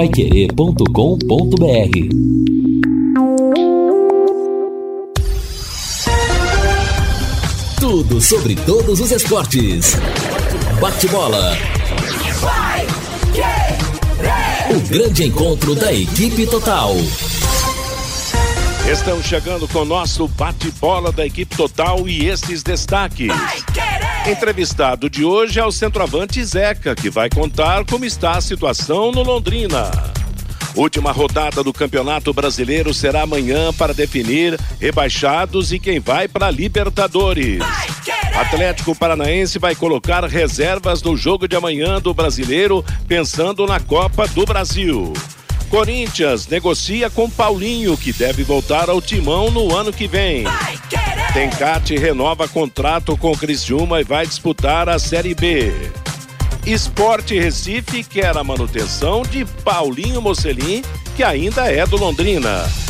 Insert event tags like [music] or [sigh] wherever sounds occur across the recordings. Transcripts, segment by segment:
paiquerê.com.br Tudo sobre todos os esportes. Bate-bola. O grande encontro da equipe total. Estamos chegando com o nosso bate-bola da equipe total e estes destaques. Entrevistado de hoje é o centroavante Zeca, que vai contar como está a situação no Londrina. Última rodada do Campeonato Brasileiro será amanhã para definir rebaixados e quem vai para Libertadores. Atlético Paranaense vai colocar reservas no jogo de amanhã do Brasileiro, pensando na Copa do Brasil. Corinthians negocia com Paulinho, que deve voltar ao timão no ano que vem. Tencate renova contrato com Criciúma e vai disputar a Série B. Esporte Recife quer a manutenção de Paulinho Mocelin, que ainda é do Londrina.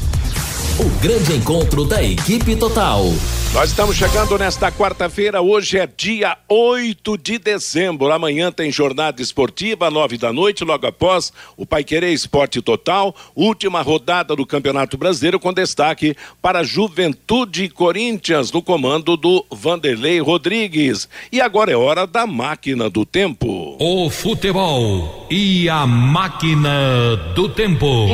O grande encontro da equipe total. Nós estamos chegando nesta quarta-feira, hoje é dia 8 de dezembro. Amanhã tem jornada esportiva, nove da noite, logo após o Pai Querer Esporte Total, última rodada do Campeonato Brasileiro, com destaque para Juventude Corinthians, no comando do Vanderlei Rodrigues. E agora é hora da máquina do tempo. O futebol e a máquina do tempo.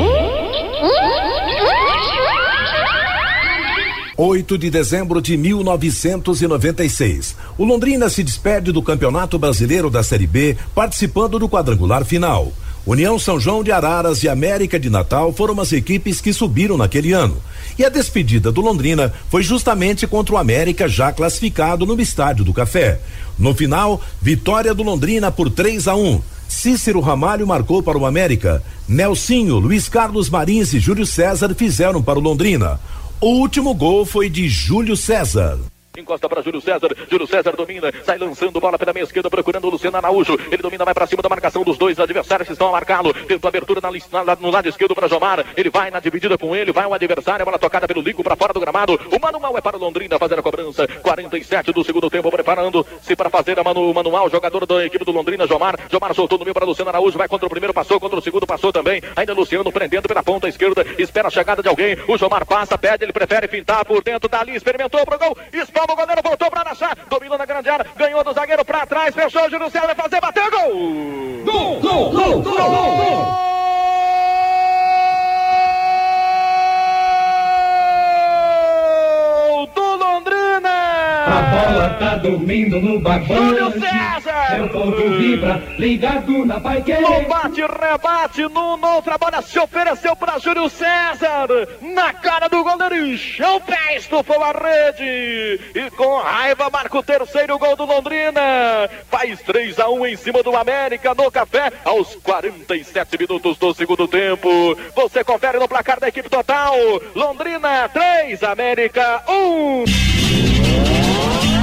8 de dezembro de 1996. O Londrina se despede do Campeonato Brasileiro da Série B, participando do quadrangular final. União São João de Araras e América de Natal foram as equipes que subiram naquele ano. E a despedida do Londrina foi justamente contra o América, já classificado no Estádio do Café. No final, vitória do Londrina por 3 a 1. Cícero Ramalho marcou para o América. Nelsinho, Luiz Carlos Marins e Júlio César fizeram para o Londrina. O último gol foi de Júlio César. Encosta para Júlio César. Júlio César domina. Sai lançando bola pela meia esquerda, procurando o Luciano Araújo. Ele domina, vai para cima da marcação dos dois adversários que estão a marcá-lo. Tenta abertura na, na, no lado esquerdo para Jomar. Ele vai na dividida com ele. Vai o adversário. A bola tocada pelo Lico para fora do gramado. O manual é para Londrina fazer a cobrança. 47 do segundo tempo, preparando-se para fazer a manu, manual. Jogador da equipe do Londrina, Jomar. Jomar soltou no meio para Luciano Araújo. Vai contra o primeiro, passou. Contra o segundo, passou também. Ainda Luciano prendendo pela ponta esquerda. Espera a chegada de alguém. O Jomar passa, pede. Ele prefere fintar por dentro dali. Experimentou pro gol. Espalma o goleiro, voltou para Araxá, dominou na grande área, ganhou do zagueiro para trás, fechou, o Júlio César vai fazer, bateu, gol! Gol, gol, gol, gol, gol, gol! A bola tá dormindo no barbante. Júlio César! Seu vibra, ligado na No bate, rebate, Nuno, trabalha, se ofereceu para Júlio César. Na cara do goleiro, chão pé, estufou a rede. E com raiva marca o terceiro gol do Londrina. Faz 3 a 1 em cima do América no café aos 47 minutos do segundo tempo. Você confere no placar da equipe total. Londrina 3, América 1.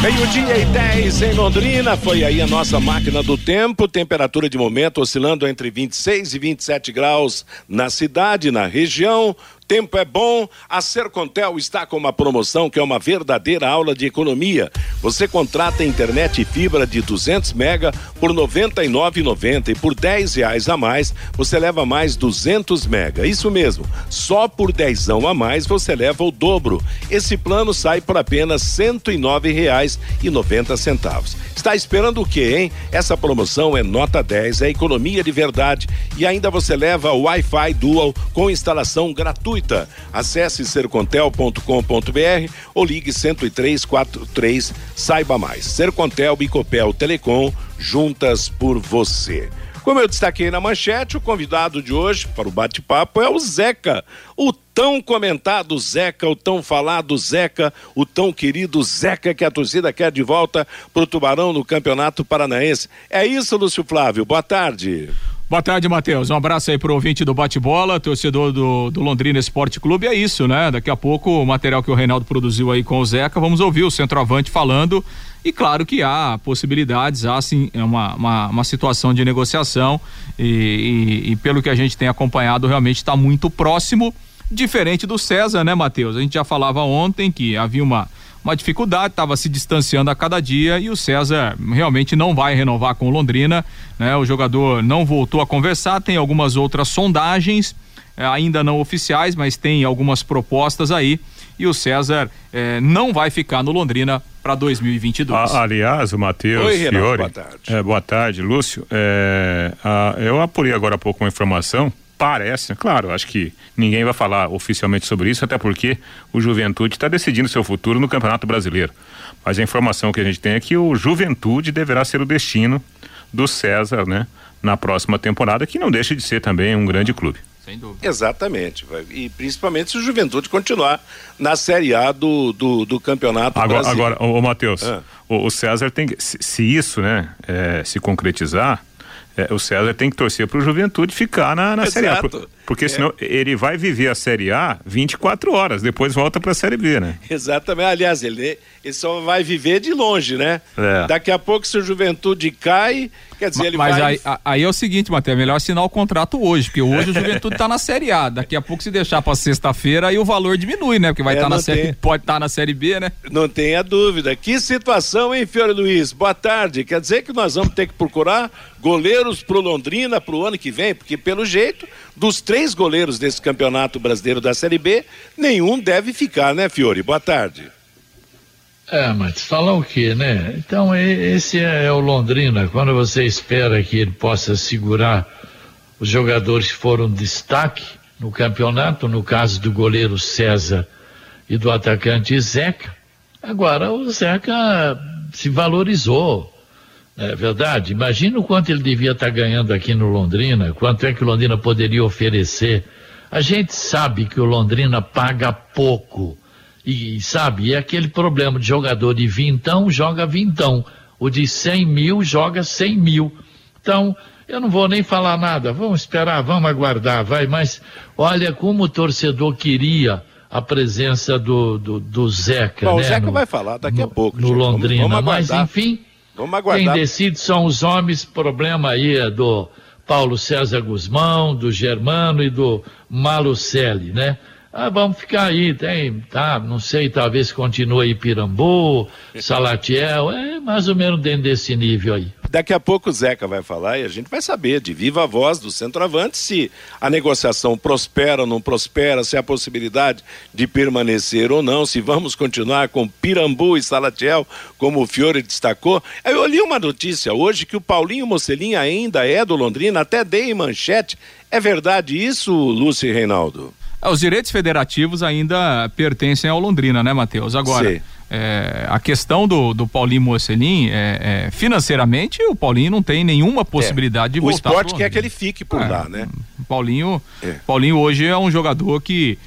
Meio-dia e 10 em Londrina, foi aí a nossa máquina do tempo, temperatura de momento oscilando entre 26 e 27 graus na cidade, na região. Tempo é bom, a Sercontel está com uma promoção que é uma verdadeira aula de economia. Você contrata internet e fibra de 200 mega por R$ 99,90 e por R$ reais a mais você leva mais 200 mega. Isso mesmo, só por dezão a mais você leva o dobro. Esse plano sai por apenas R$ 109,90. Está esperando o quê, hein? Essa promoção é nota 10, é economia de verdade e ainda você leva o Wi-Fi Dual com instalação gratuita gratuita. Acesse sercontel.com.br ou ligue 10343, saiba mais. Sercontel e Copel Telecom, juntas por você. Como eu destaquei na manchete, o convidado de hoje para o bate-papo é o Zeca, o tão comentado Zeca, o tão falado Zeca, o tão querido Zeca que a torcida quer de volta para o Tubarão no Campeonato Paranaense. É isso, Lúcio Flávio. Boa tarde. Boa tarde, Matheus. Um abraço aí pro ouvinte do Bate-Bola, torcedor do, do Londrina Esporte Clube. É isso, né? Daqui a pouco o material que o Reinaldo produziu aí com o Zeca, vamos ouvir o centroavante falando E claro que há possibilidades, há sim uma, uma, uma situação de negociação e, e, e, pelo que a gente tem acompanhado, realmente está muito próximo, diferente do César, né, Matheus? A gente já falava ontem que havia uma, uma dificuldade, estava se distanciando a cada dia e o César realmente não vai renovar com o Londrina, né? O jogador não voltou a conversar, tem algumas outras sondagens, eh, ainda não oficiais, mas tem algumas propostas aí e o César eh, não vai ficar no Londrina para 2022. aliás, o Matheus Oi, Renato, Fiore, boa tarde. É, boa tarde, Lúcio. É, a, eu apurei agora há pouco uma informação. Parece, claro, acho que ninguém vai falar oficialmente sobre isso, até porque o Juventude está decidindo seu futuro no Campeonato Brasileiro. Mas a informação que a gente tem é que o Juventude deverá ser o destino do César, né? Na próxima temporada, que não deixa de ser também um grande clube. Sem dúvida. Exatamente. E principalmente se o Juventude continuar na Série A do, do, do Campeonato agora, Brasileiro. Agora, ô, ô Matheus, ah. o, o, César tem que, se, se isso, né, é, se concretizar, o César tem que torcer para o Juventude ficar na, na Série A. Porque é. senão ele vai viver a Série A 24 horas, depois volta para a Série B, né? [laughs] Exatamente. Aliás, ele, ele só vai viver de longe, né? É. Daqui a pouco, se o Juventude cai, Quer dizer, ele Mas vai... aí, aí, é o seguinte, Matheus, é melhor assinar o contrato hoje, porque hoje o Juventude está na Série A. Daqui a pouco, se deixar para sexta-feira, aí o valor diminui, né? Porque vai estar é, tá na série, tem... [laughs] pode estar tá na Série B, né? Não tenha dúvida. Que situação, hein, Fiore Luiz? Boa tarde. Quer dizer que nós vamos ter que procurar goleiros pro Londrina pro ano que vem, porque pelo jeito, dos três goleiros desse campeonato brasileiro da Série B, nenhum deve ficar, né, Fiore? Boa tarde. É, mas falar o quê, né? Então, esse é, é o Londrina. Quando você espera que ele possa segurar os jogadores que foram destaque no campeonato, no caso do goleiro César e do atacante Zeca, agora o Zeca se valorizou. É verdade. Imagina o quanto ele devia estar ganhando aqui no Londrina, quanto é que o Londrina poderia oferecer. A gente sabe que o Londrina paga pouco e sabe, é aquele problema de jogador de vintão joga vintão, o de cem mil joga cem mil. Então, eu não vou nem falar nada, vamos esperar, vamos aguardar, vai, mas olha como o torcedor queria a presença do, do, do Zeca. Bom, né? O Zeca no, vai falar daqui a pouco. No gente. Londrina, vamos, vamos mas enfim, quem decide são os homens, problema aí é do Paulo César Guzmão, do Germano e do Malucelli, né? Ah, vamos ficar aí, tem, tá, não sei, talvez continue Pirambu, [laughs] Salatiel, é mais ou menos dentro desse nível aí. Daqui a pouco o Zeca vai falar e a gente vai saber de viva voz do centroavante se a negociação prospera ou não prospera, se há possibilidade de permanecer ou não, se vamos continuar com Pirambu e Salatiel, como o Fiore destacou. Eu li uma notícia hoje que o Paulinho Mocelin ainda é do Londrina, até dei em manchete. É verdade isso, Lúcio e Reinaldo? É, os direitos federativos ainda pertencem ao Londrina, né, Matheus? Agora, é, a questão do, do Paulinho Mocelin, é, é, financeiramente, o Paulinho não tem nenhuma possibilidade de o voltar. O esporte quer que ele fique por é, lá, né? Paulinho, é. Paulinho hoje é um jogador que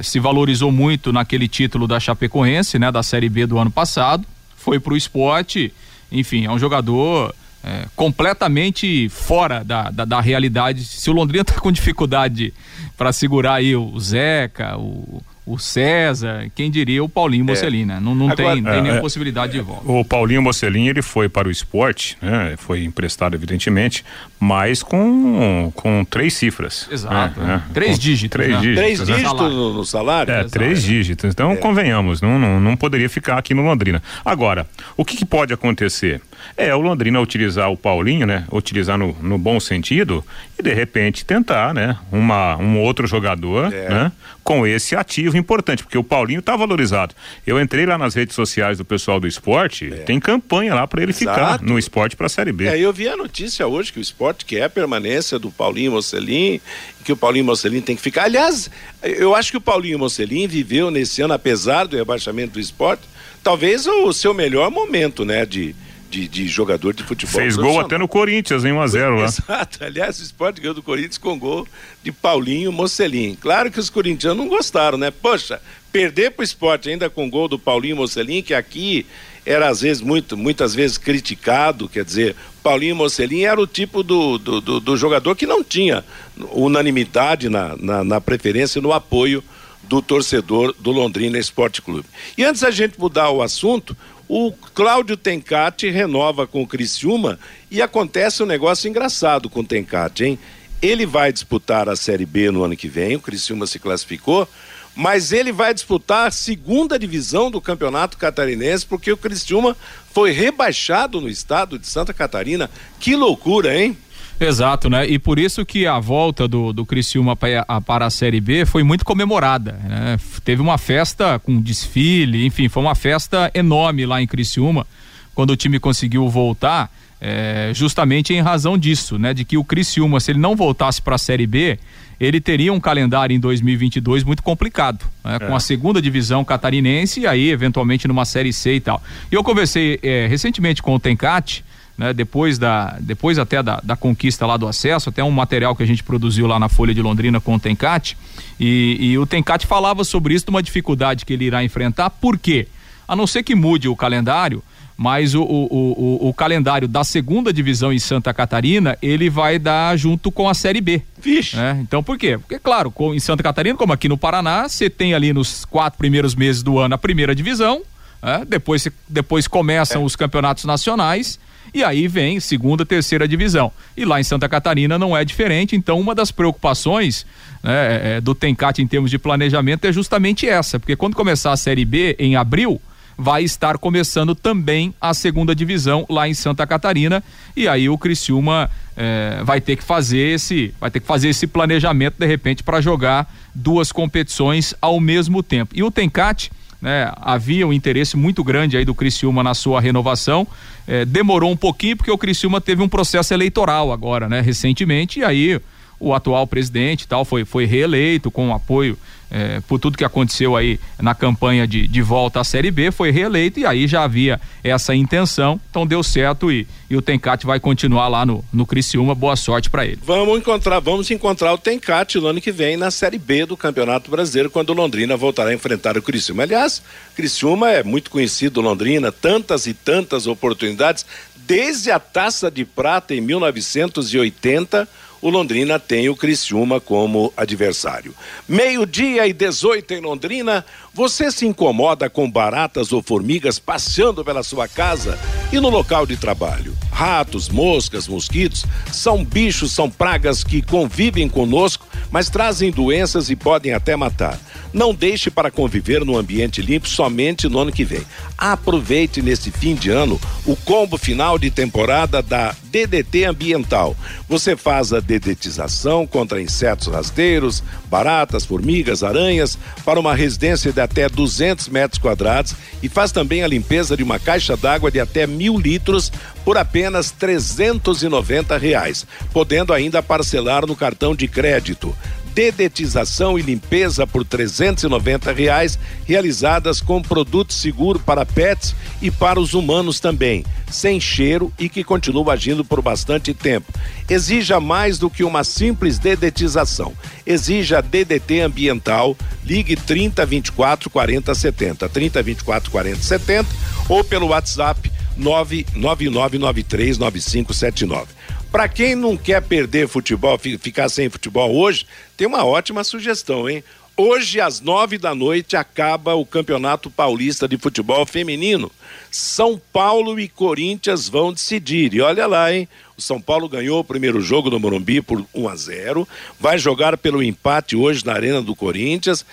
se valorizou muito naquele título da Chapecoense, né, da Série B do ano passado, foi para o esporte, enfim, é um jogador é, completamente fora da, da, da, realidade. Se o Londrina está com dificuldade para segurar aí o Zeca, o, o César, quem diria o Paulinho Mocelin, né? Não, não Agora, tem, tem é, nenhuma é, possibilidade de volta. O Paulinho Mocelin, ele foi para o esporte, né? Foi emprestado, evidentemente, mas com, com três cifras. Exato. Né? Três com dígitos. Três né? dígitos. Três né? dígitos no, no, salário? É, três dígitos. Então, é. convenhamos, não, não, não poderia ficar aqui no Londrina. Agora, o que, que pode acontecer? É o Londrina utilizar o Paulinho, né? Utilizar no, no bom sentido e de repente tentar, né? Uma, um outro jogador, é. né? Com esse ativo importante, porque o Paulinho tá valorizado. Eu entrei lá nas redes sociais do pessoal do esporte, é. tem campanha lá para ele Exato. ficar no esporte para a Série B. É, eu vi a notícia hoje que o esporte quer a permanência do Paulinho Mocelin, que o Paulinho Mocelin tem que ficar. Aliás, eu acho que o Paulinho Mocelin viveu nesse ano, apesar do rebaixamento do esporte, talvez o seu melhor momento, né? De, de, de jogador de futebol. Fez gol até no Corinthians, em 1x0 lá. [laughs] Exato. Aliás, o esporte ganhou do Corinthians com gol de Paulinho Mocelin. Claro que os corintianos não gostaram, né? Poxa, perder pro esporte ainda com gol do Paulinho Mocelin, que aqui era às vezes muito, muitas vezes criticado, quer dizer, Paulinho Mocelin era o tipo do, do, do, do jogador que não tinha unanimidade na, na, na preferência e no apoio do torcedor do Londrina Esporte Clube. E antes da gente mudar o assunto, O Cláudio Tencati renova com o Criciúma e acontece um negócio engraçado com o Tencati, hein? Ele vai disputar a Série B no ano que vem, o Criciúma se classificou, mas ele vai disputar a segunda divisão do Campeonato Catarinense, porque o Criciúma foi rebaixado no estado de Santa Catarina. Que loucura, hein? Exato, né? E por isso que a volta do, do Criciúma para a, Série B foi muito comemorada. Né? Teve uma festa com desfile, enfim, foi uma festa enorme lá em Criciúma, quando o time conseguiu voltar, é, justamente em razão disso, né? De que o Criciúma, se ele não voltasse para a Série B, ele teria um calendário em 2022 muito complicado, né? é. com a segunda divisão catarinense e aí eventualmente numa série C e tal. E eu conversei é, recentemente com o Tencati, né? Depois da, depois até da, da, conquista lá do acesso, até um material que a gente produziu lá na Folha de Londrina com o Tencate, e, e o Tencate falava sobre isso, uma dificuldade que ele irá enfrentar, por quê? A não ser que mude o calendário, mas o, o, o, o, calendário da segunda divisão em Santa Catarina, ele vai dar junto com a Série B. Vixe. Né? Então por quê? Porque, claro, com, em Santa Catarina, como aqui no Paraná, você tem ali nos quatro primeiros meses do ano a primeira divisão, né? depois, depois começam é. os campeonatos nacionais e aí vem segunda, terceira divisão. E lá em Santa Catarina não é diferente, então uma das preocupações né, é, do Tencat em termos de planejamento é justamente essa, porque quando começar a Série B em abril, vai estar começando também a segunda divisão lá em Santa Catarina e aí o Criciúma é, vai ter que fazer esse vai ter que fazer esse planejamento de repente para jogar duas competições ao mesmo tempo e o Tencat né, havia um interesse muito grande aí do Criciúma na sua renovação. É, demorou um pouquinho porque o Criciúma teve um processo eleitoral agora, né, recentemente, e aí o atual presidente tal foi, foi reeleito com o apoio é, por tudo que aconteceu aí na campanha de, de volta à Série B, foi reeleito e aí já havia essa intenção, então deu certo e, e o Tencate vai continuar lá no, no Criciúma, boa sorte para ele. Vamos encontrar, vamos encontrar o Tencate no ano que vem na Série B do Campeonato Brasileiro, quando Londrina voltará a enfrentar o Criciúma. Aliás, Criciúma é muito conhecido Londrina, tantas e tantas oportunidades, desde a Taça de Prata em 1980, o Londrina tem o Criciúma como adversário. Meio-dia e 18 em Londrina, você se incomoda com baratas ou formigas passeando pela sua casa e no local de trabalho? Ratos, moscas, mosquitos são bichos, são pragas que convivem conosco, mas trazem doenças e podem até matar. Não deixe para conviver no ambiente limpo somente no ano que vem. Aproveite nesse fim de ano o combo final de temporada da DDT Ambiental. Você faz a dedetização contra insetos rasteiros, baratas, formigas, aranhas, para uma residência de até 200 metros quadrados e faz também a limpeza de uma caixa d'água de até mil litros por apenas 390 reais, podendo ainda parcelar no cartão de crédito dedetização e limpeza por 390 reais, realizadas com produto seguro para pets e para os humanos também, sem cheiro e que continua agindo por bastante tempo. Exija mais do que uma simples dedetização. Exija DDT ambiental. Ligue 30 24 40 70, 30 24 40 70 ou pelo WhatsApp 999939579. Para quem não quer perder futebol, ficar sem futebol hoje, tem uma ótima sugestão, hein? Hoje, às nove da noite, acaba o Campeonato Paulista de Futebol Feminino. São Paulo e Corinthians vão decidir. E olha lá, hein? O São Paulo ganhou o primeiro jogo no Morumbi por 1 a 0. Vai jogar pelo empate hoje na Arena do Corinthians.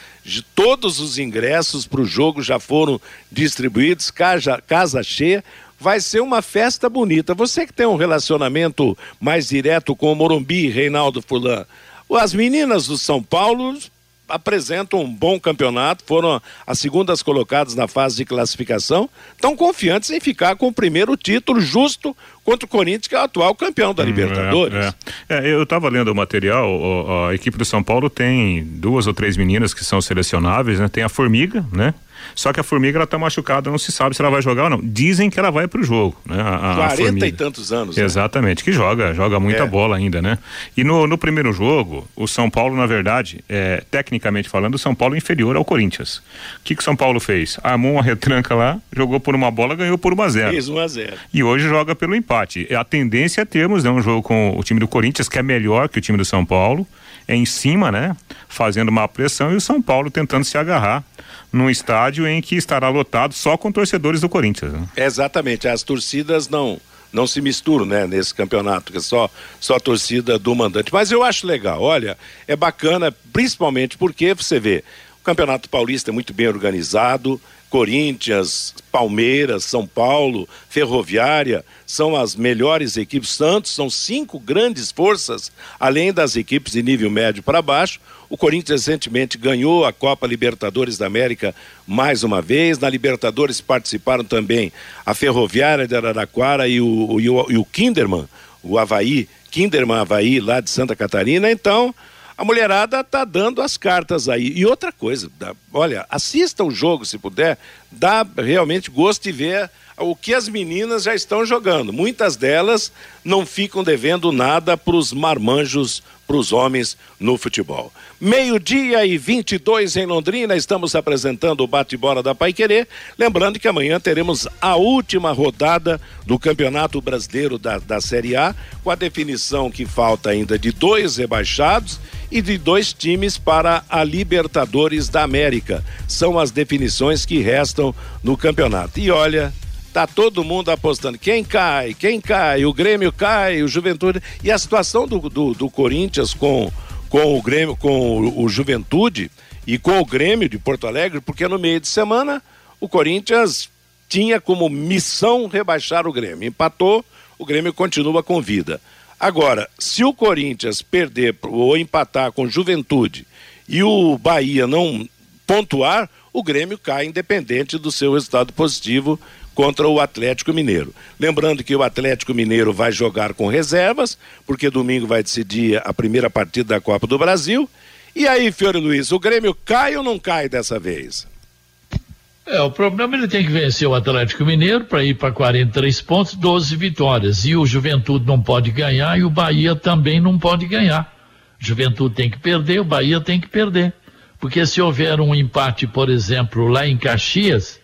Todos os ingressos para o jogo já foram distribuídos, casa, casa cheia vai ser uma festa bonita. Você que tem um relacionamento mais direto com o Morumbi, Reinaldo Fulan, as meninas do São Paulo apresentam um bom campeonato, foram as segundas colocadas na fase de classificação, estão confiantes em ficar com o primeiro título justo contra o Corinthians, que é o atual campeão da hum, Libertadores. É, é. é eu estava lendo o material, a equipe do São Paulo tem duas ou três meninas que são selecionáveis, né? Tem a Formiga, né? Só que a formiga ela tá machucada, não se sabe se ela vai jogar ou não. Dizem que ela vai pro jogo, né? A, a 40 e tantos anos. Né? Exatamente, que joga, joga muita é. bola ainda, né? E no, no primeiro jogo, o São Paulo, na verdade, é, tecnicamente falando, o São Paulo é inferior ao Corinthians. O que que o São Paulo fez? Armou uma retranca lá, jogou por uma bola, ganhou por 1 a 0. Fez 1 a 0. E hoje joga pelo empate. A tendência é termos né, um jogo com o time do Corinthians, que é melhor que o time do São Paulo, é em cima, né? Fazendo uma pressão e o São Paulo tentando se agarrar num estádio estádio em que estará lotado só com torcedores do Corinthians. Né? Exatamente, as torcidas não não se misturam, né, nesse campeonato, que é só só a torcida do mandante. Mas eu acho legal, olha, é bacana, principalmente porque você vê, o Campeonato Paulista é muito bem organizado, Corinthians, Palmeiras, São Paulo, Ferroviária, são as melhores equipes. Santos são cinco grandes forças, além das equipes de nível médio para baixo. O Corinthians recentemente ganhou a Copa Libertadores da América mais uma vez. Na Libertadores participaram também a Ferroviária de Araraquara e o, e o, e o Kinderman, o Havaí, Kinderman Havaí, lá de Santa Catarina. Então, a mulherada tá dando as cartas aí. E outra coisa, olha, assista o jogo se puder, dá realmente gosto de ver o que as meninas já estão jogando. Muitas delas não ficam devendo nada para os marmanjos, para os homens no futebol. Meio-dia e 22 em Londrina, estamos apresentando o bate-bola da Pai Querer. Lembrando que amanhã teremos a última rodada do Campeonato Brasileiro da, da Série A, com a definição que falta ainda de dois rebaixados e de dois times para a Libertadores da América. São as definições que restam no campeonato. E olha, tá todo mundo apostando. Quem cai? Quem cai? O Grêmio cai, o Juventude. E a situação do, do, do Corinthians com, com o Grêmio, com o, o Juventude e com o Grêmio de Porto Alegre, porque no meio de semana o Corinthians tinha como missão rebaixar o Grêmio. Empatou, o Grêmio continua com vida. Agora, se o Corinthians perder ou empatar com Juventude e o Bahia não pontuar, o Grêmio cai independente do seu resultado positivo contra o Atlético Mineiro. Lembrando que o Atlético Mineiro vai jogar com reservas, porque domingo vai decidir a primeira partida da Copa do Brasil. E aí, Fiore Luiz, o Grêmio cai ou não cai dessa vez? É, o problema ele tem que vencer o Atlético Mineiro para ir para 43 pontos, 12 vitórias. E o Juventude não pode ganhar e o Bahia também não pode ganhar. Juventude tem que perder, o Bahia tem que perder. Porque se houver um empate, por exemplo, lá em Caxias,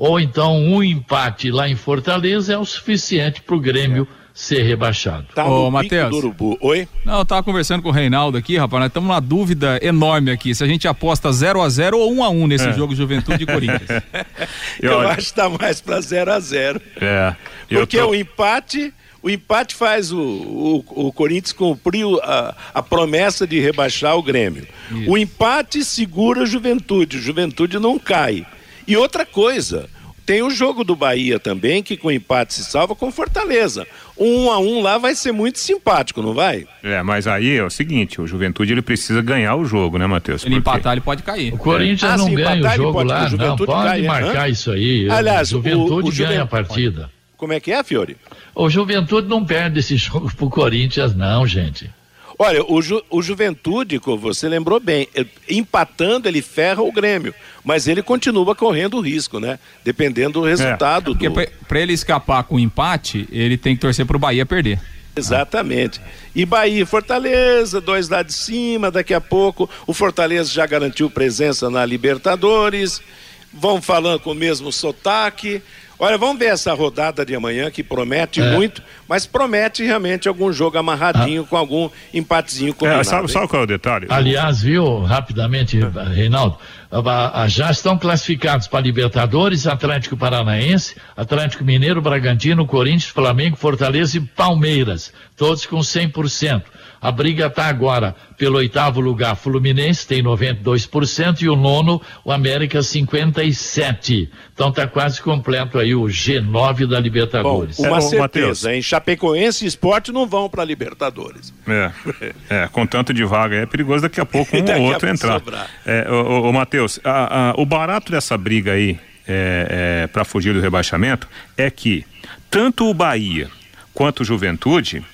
ou então um empate lá em Fortaleza, é o suficiente para o Grêmio é ser rebaixado. Tá Ô, Matheus. Oi? Não, eu tava conversando com o Reinaldo aqui, rapaz, nós estamos numa dúvida enorme aqui, se a gente aposta 0 a 0 ou 1 um a 1 um nesse é. jogo Juventude e Corinthians. [laughs] eu, eu acho que tá mais para 0 a 0 É. Porque tô... o empate o empate faz o, o, o Corinthians cumprir a, a, promessa de rebaixar o Grêmio. Isso. O empate segura a juventude, a juventude não cai. E outra coisa, tem o jogo do Bahia também, que com empate se salva com Fortaleza. Um a um lá vai ser muito simpático, não vai? É, mas aí é o seguinte, o Juventude ele precisa ganhar o jogo, né, Matheus? Ele empatar, ele pode cair. O Corinthians é. não ganha empatar, o jogo pode, lá, o não, pode cai, marcar hein? isso aí. Aliás, o Juventude o, o ganha a partida. Como é que é, Fiore? O Juventude não perde esse [laughs] jogo pro Corinthians, não, gente. Olha, o, Ju, o Juventude, você lembrou bem, eh, empatando ele ferra o Grêmio, mas ele continua correndo o risco, né? Dependendo do resultado. É, porque do... para ele escapar com o empate, ele tem que torcer pro Bahia perder. Exatamente. E Bahia e Fortaleza, dois lá de cima, daqui a pouco o Fortaleza já garantiu presença na Libertadores, vão falando com o mesmo sotaque. Olha, vamos ver essa rodada de amanhã que promete é. muito, mas promete realmente algum jogo amarradinho ah. com algum empatezinho combinado. É, sabe, sabe qual é o detalhe? Aliás, viu, rapidamente, Reinaldo, já estão classificados para Libertadores, Atlético Paranaense, Atlético Mineiro, Bragantino, Corinthians, Flamengo, Fortaleza e Palmeiras, todos com 100%. A briga está agora pelo oitavo lugar, Fluminense tem 92% e o nono, o América 57%. Então está quase completo aí o G9 da Libertadores. Bom, uma é, certeza, em Chapecoense e Esporte não vão para Libertadores. É, é, com tanto de vaga é perigoso daqui a pouco [laughs] um ou outro entrar. É, o, o Matheus, o barato dessa briga aí é, é, para fugir do rebaixamento é que tanto o Bahia quanto o Juventude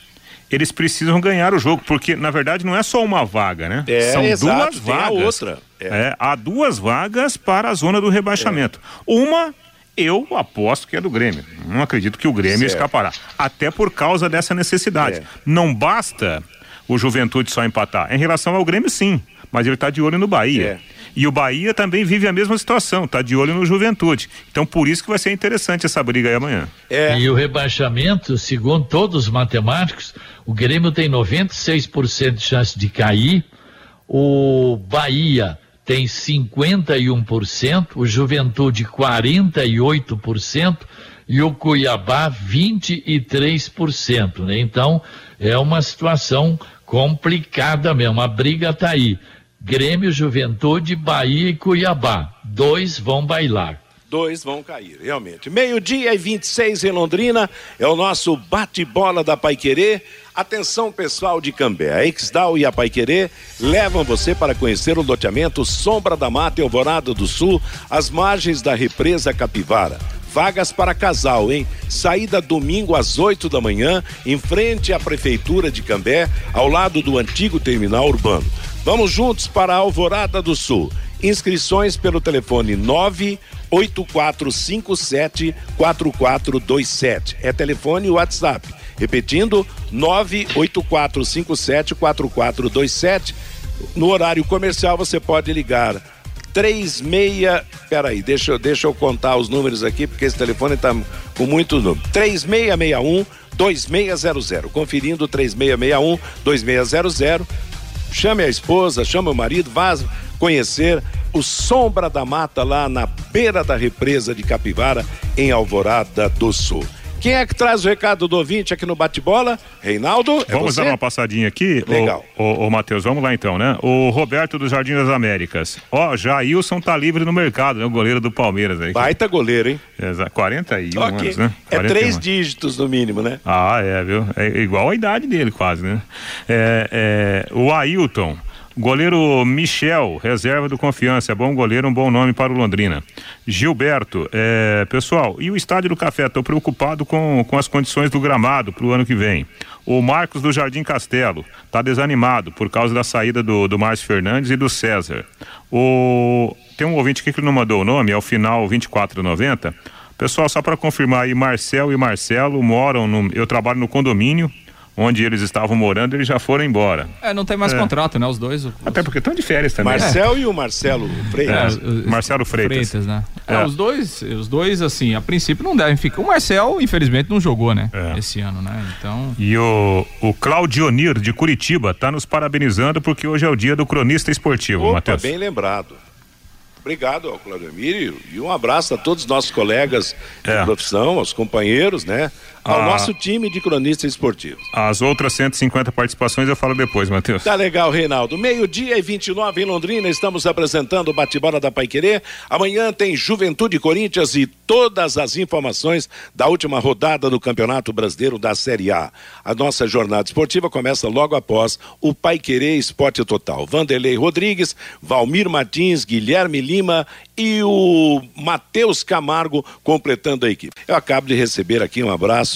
eles precisam ganhar o jogo, porque na verdade não é só uma vaga, né? É, São exato, duas vagas. outra. É. É, há duas vagas para a zona do rebaixamento. Uma eu aposto que é do Grêmio. Não acredito que o Grêmio certo. escapará. Até por causa dessa necessidade. É. Não basta o Juventude só empatar. Em relação ao Grêmio, sim. Mas ele está de olho no Bahia. É. E o Bahia também vive a mesma situação, está de olho no Juventude. Então por isso que vai ser interessante essa briga aí amanhã. É. E o rebaixamento, segundo todos os matemáticos, o Grêmio tem 96% de chance de cair, o Bahia tem 51%, o Juventude 48% e o Cuiabá 23%. Né? Então, é uma situação complicada mesmo. A briga está aí. Grêmio, Juventude, Bahia e Cuiabá. Dois vão bailar dois vão cair, realmente. Meio-dia e 26 em Londrina, é o nosso bate-bola da Paiquerê. Atenção pessoal de Cambé, a Exdal e a Paiquerê levam você para conhecer o loteamento Sombra da Mata Alvorada do Sul, às margens da represa Capivara. Vagas para casal, hein? Saída domingo às 8 da manhã, em frente à Prefeitura de Cambé, ao lado do antigo terminal urbano. Vamos juntos para a Alvorada do Sul. Inscrições pelo telefone 98457 4427. É telefone e WhatsApp. Repetindo, 98457 4427. No horário comercial você pode ligar 36. Peraí, deixa, deixa eu contar os números aqui, porque esse telefone está com muitos números. 3661 2600. Conferindo 3661 2600. Chame a esposa, chame o marido, vá conhecer o Sombra da Mata lá na beira da represa de Capivara, em Alvorada do Sul. Quem é que traz o recado do ouvinte aqui no bate-bola? Reinaldo? É vamos você? dar uma passadinha aqui. Legal. Ô, Matheus, vamos lá então, né? O Roberto do Jardim das Américas. Ó, Jailson tá livre no mercado, né? O goleiro do Palmeiras aí. Baita goleiro, hein? Exato. 41 okay. anos, né? É três dígitos no mínimo, né? Ah, é, viu? É igual a idade dele, quase, né? É, é, o Ailton. Goleiro Michel, reserva do Confiança, bom goleiro, um bom nome para o Londrina. Gilberto, é, pessoal, e o Estádio do Café? Estou preocupado com, com as condições do gramado para o ano que vem. O Marcos do Jardim Castelo está desanimado por causa da saída do, do Márcio Fernandes e do César. O, tem um ouvinte aqui que não mandou o nome, é o final 2490. Pessoal, só para confirmar aí, Marcel e Marcelo moram no. Eu trabalho no condomínio onde eles estavam morando, eles já foram embora. É, não tem mais é. contrato, né? Os dois. Os... Até porque estão de férias também. Marcel é. e o Marcelo Freitas. É, Marcelo Freitas. Freitas né? É. é. os dois, os dois, assim, a princípio não devem ficar. O Marcel, infelizmente, não jogou, né? É. Esse ano, né? Então. E o, o Claudionir de Curitiba está nos parabenizando porque hoje é o dia do cronista esportivo, Matheus. bem lembrado. Obrigado ao Claudemir e um abraço a todos os nossos colegas é. de profissão, aos companheiros, né? Ao ah, nosso time de cronistas esportivos. As outras 150 participações eu falo depois, Matheus. Tá legal, Reinaldo. Meio-dia e 29 em Londrina, estamos apresentando o bate-bola da Paiquerê. Amanhã tem Juventude Corinthians e todas as informações da última rodada do Campeonato Brasileiro da Série A. A nossa jornada esportiva começa logo após o Paiquerê Esporte Total. Vanderlei Rodrigues, Valmir Martins, Guilherme Lima e o Matheus Camargo completando a equipe. Eu acabo de receber aqui um abraço